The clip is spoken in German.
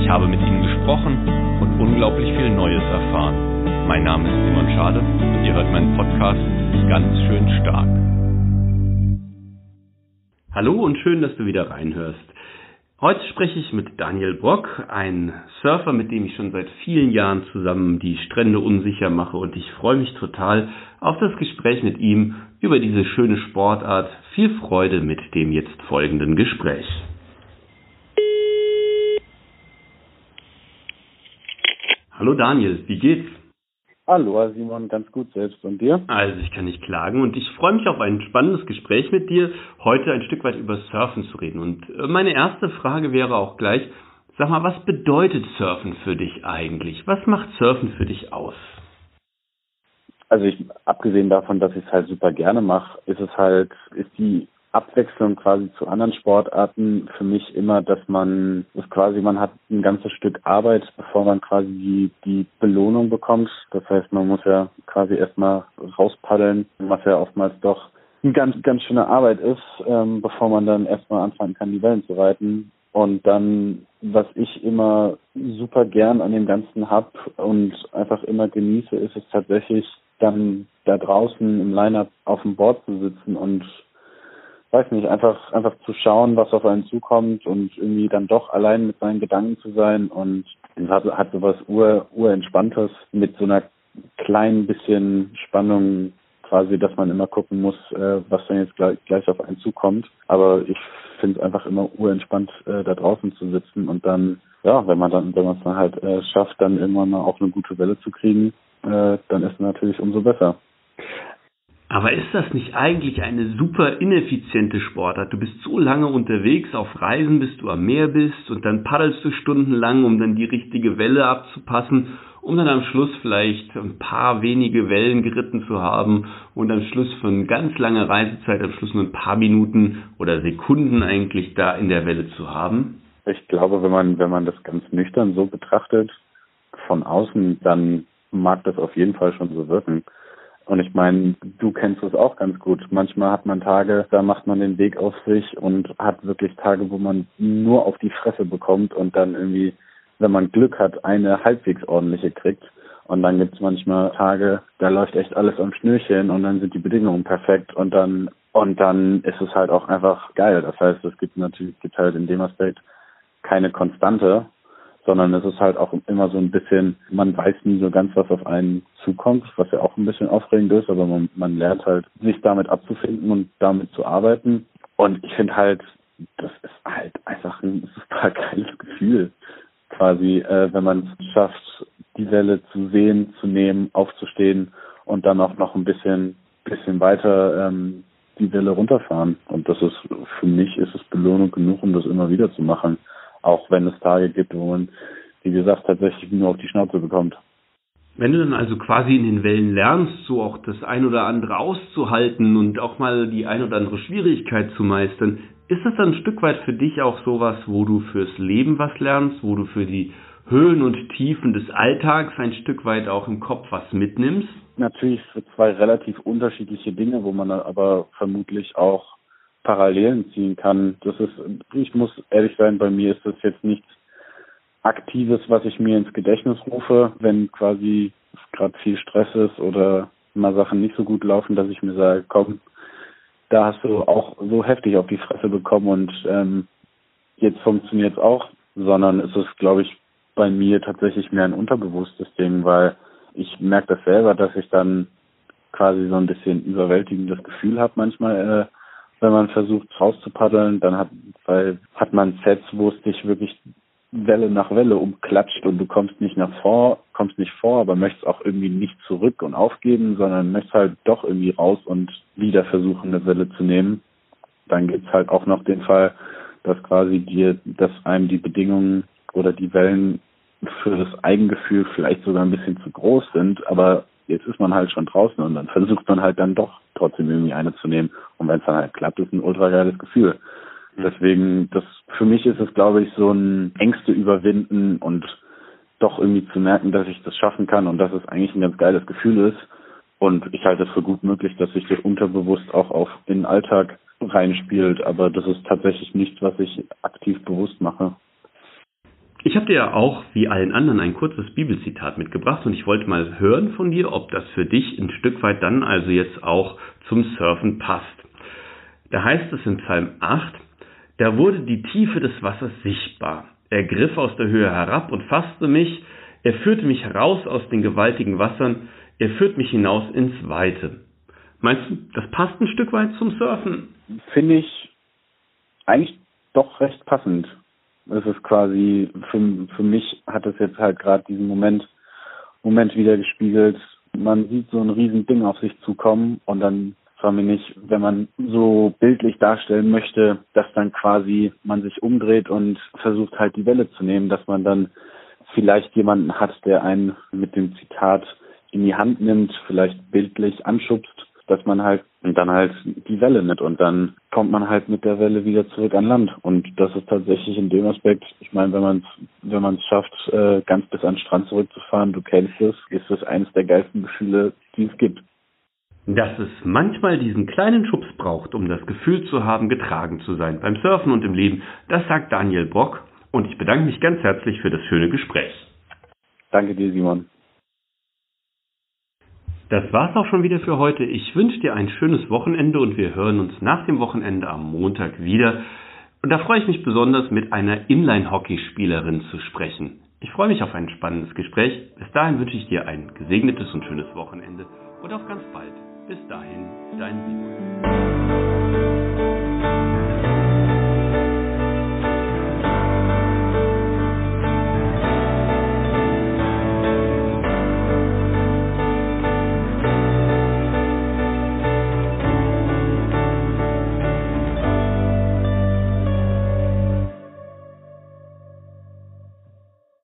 Ich habe mit ihnen gesprochen und unglaublich viel Neues erfahren. Mein Name ist Simon Schade und ihr hört meinen Podcast ganz schön stark. Hallo und schön, dass du wieder reinhörst. Heute spreche ich mit Daniel Brock, ein Surfer, mit dem ich schon seit vielen Jahren zusammen die Strände unsicher mache und ich freue mich total auf das Gespräch mit ihm über diese schöne Sportart. Viel Freude mit dem jetzt folgenden Gespräch. Hallo Daniel, wie geht's? Hallo Simon, ganz gut selbst und dir? Also ich kann nicht klagen und ich freue mich auf ein spannendes Gespräch mit dir, heute ein Stück weit über Surfen zu reden. Und äh, meine erste Frage wäre auch gleich, sag mal, was bedeutet Surfen für dich eigentlich? Was macht Surfen für dich aus? Also ich, abgesehen davon, dass ich es halt super gerne mache, ist es halt, ist die Abwechslung quasi zu anderen Sportarten für mich immer, dass man das quasi, man hat ein ganzes Stück Arbeit, bevor man quasi die, die Belohnung bekommt. Das heißt, man muss ja quasi erstmal rauspaddeln, was ja oftmals doch eine ganz, ganz schöne Arbeit ist, ähm, bevor man dann erstmal anfangen kann, die Wellen zu reiten. Und dann, was ich immer super gern an dem Ganzen hab und einfach immer genieße, ist es tatsächlich dann da draußen im Line-Up auf dem Board zu sitzen und weiß nicht, einfach, einfach zu schauen, was auf einen zukommt und irgendwie dann doch allein mit seinen Gedanken zu sein und hat, hat sowas ur, urentspanntes mit so einer kleinen bisschen Spannung quasi, dass man immer gucken muss, äh, was dann jetzt gleich, gleich auf einen zukommt. Aber ich finde es einfach immer urentspannt, äh, da draußen zu sitzen und dann, ja, wenn man dann, wenn man es dann halt äh, schafft, dann irgendwann mal auch eine gute Welle zu kriegen, äh, dann ist natürlich umso besser. Aber ist das nicht eigentlich eine super ineffiziente Sportart? Du bist so lange unterwegs auf Reisen, bis du am Meer bist und dann paddelst du stundenlang, um dann die richtige Welle abzupassen, um dann am Schluss vielleicht ein paar wenige Wellen geritten zu haben und am Schluss von ganz langer Reisezeit am Schluss nur ein paar Minuten oder Sekunden eigentlich da in der Welle zu haben? Ich glaube, wenn man, wenn man das ganz nüchtern so betrachtet, von außen, dann mag das auf jeden Fall schon so wirken. Und ich meine, du kennst es auch ganz gut. Manchmal hat man Tage, da macht man den Weg auf sich und hat wirklich Tage, wo man nur auf die Fresse bekommt und dann irgendwie, wenn man Glück hat, eine halbwegs ordentliche kriegt. Und dann gibt es manchmal Tage, da läuft echt alles am Schnürchen und dann sind die Bedingungen perfekt und dann und dann ist es halt auch einfach geil. Das heißt, es gibt natürlich gibt halt in dem Aspekt keine Konstante, sondern es ist halt auch immer so ein bisschen, man weiß nie so ganz, was auf einen zukommt, was ja auch ein bisschen aufregend ist, aber man, man lernt halt, sich damit abzufinden und damit zu arbeiten. Und ich finde halt, das ist halt einfach ein super geiles Gefühl, quasi, äh, wenn man es schafft, die Welle zu sehen, zu nehmen, aufzustehen und dann auch noch ein bisschen, bisschen weiter ähm, die Welle runterfahren. Und das ist für mich ist es Belohnung genug, um das immer wieder zu machen auch wenn es Tage gibt, wo man, wie gesagt, tatsächlich nur auf die Schnauze bekommt. Wenn du dann also quasi in den Wellen lernst, so auch das ein oder andere auszuhalten und auch mal die ein oder andere Schwierigkeit zu meistern, ist das dann ein Stück weit für dich auch sowas, wo du fürs Leben was lernst, wo du für die Höhen und Tiefen des Alltags ein Stück weit auch im Kopf was mitnimmst? Natürlich für zwei relativ unterschiedliche Dinge, wo man aber vermutlich auch Parallelen ziehen kann. Das ist, ich muss ehrlich sein, bei mir ist das jetzt nichts Aktives, was ich mir ins Gedächtnis rufe, wenn quasi gerade viel Stress ist oder mal Sachen nicht so gut laufen, dass ich mir sage, komm, da hast du auch so heftig auf die Fresse bekommen und ähm, jetzt funktioniert es auch, sondern es ist, glaube ich, bei mir tatsächlich mehr ein unterbewusstes Ding, weil ich merke das selber, dass ich dann quasi so ein bisschen überwältigendes Gefühl habe manchmal äh, wenn man versucht rauszupaddeln, dann hat, weil, hat man Sets, wo es dich wirklich Welle nach Welle umklatscht und du kommst nicht nach vor, kommst nicht vor, aber möchtest auch irgendwie nicht zurück und aufgeben, sondern möchtest halt doch irgendwie raus und wieder versuchen, eine Welle zu nehmen. Dann gibt's halt auch noch den Fall, dass quasi dir, dass einem die Bedingungen oder die Wellen für das Eigengefühl vielleicht sogar ein bisschen zu groß sind, aber jetzt ist man halt schon draußen und dann versucht man halt dann doch trotzdem irgendwie eine zu nehmen. Und wenn es dann halt klappt, ist ein ultra geiles Gefühl. Mhm. Deswegen, das für mich ist es, glaube ich, so ein Ängste überwinden und doch irgendwie zu merken, dass ich das schaffen kann und dass es eigentlich ein ganz geiles Gefühl ist. Und ich halte es für gut möglich, dass sich das unterbewusst auch auf den Alltag reinspielt. Aber das ist tatsächlich nichts, was ich aktiv bewusst mache. Ich habe dir ja auch, wie allen anderen, ein kurzes Bibelzitat mitgebracht und ich wollte mal hören von dir, ob das für dich ein Stück weit dann also jetzt auch zum Surfen passt. Da heißt es in Psalm 8, da wurde die Tiefe des Wassers sichtbar. Er griff aus der Höhe herab und fasste mich, er führte mich heraus aus den gewaltigen Wassern, er führt mich hinaus ins Weite. Meinst du, das passt ein Stück weit zum Surfen? Finde ich eigentlich doch recht passend. Es ist quasi, für, für mich hat es jetzt halt gerade diesen Moment, Moment wieder gespiegelt. Man sieht so ein riesen Ding auf sich zukommen und dann zwar mir nicht, wenn man so bildlich darstellen möchte, dass dann quasi man sich umdreht und versucht halt die Welle zu nehmen, dass man dann vielleicht jemanden hat, der einen mit dem Zitat in die Hand nimmt, vielleicht bildlich anschubst dass man halt dann halt die Welle nimmt und dann kommt man halt mit der Welle wieder zurück an Land. Und das ist tatsächlich in dem Aspekt, ich meine, wenn man es wenn man es schafft, äh, ganz bis an den Strand zurückzufahren, du kennst es, ist es eines der geilsten Gefühle, die es gibt. Dass es manchmal diesen kleinen Schubs braucht, um das Gefühl zu haben, getragen zu sein beim Surfen und im Leben, das sagt Daniel Brock und ich bedanke mich ganz herzlich für das schöne Gespräch. Danke dir, Simon. Das war's auch schon wieder für heute. Ich wünsche dir ein schönes Wochenende und wir hören uns nach dem Wochenende am Montag wieder. Und da freue ich mich besonders, mit einer Inline-Hockeyspielerin zu sprechen. Ich freue mich auf ein spannendes Gespräch. Bis dahin wünsche ich dir ein gesegnetes und schönes Wochenende und auf ganz bald. Bis dahin, dein Simon.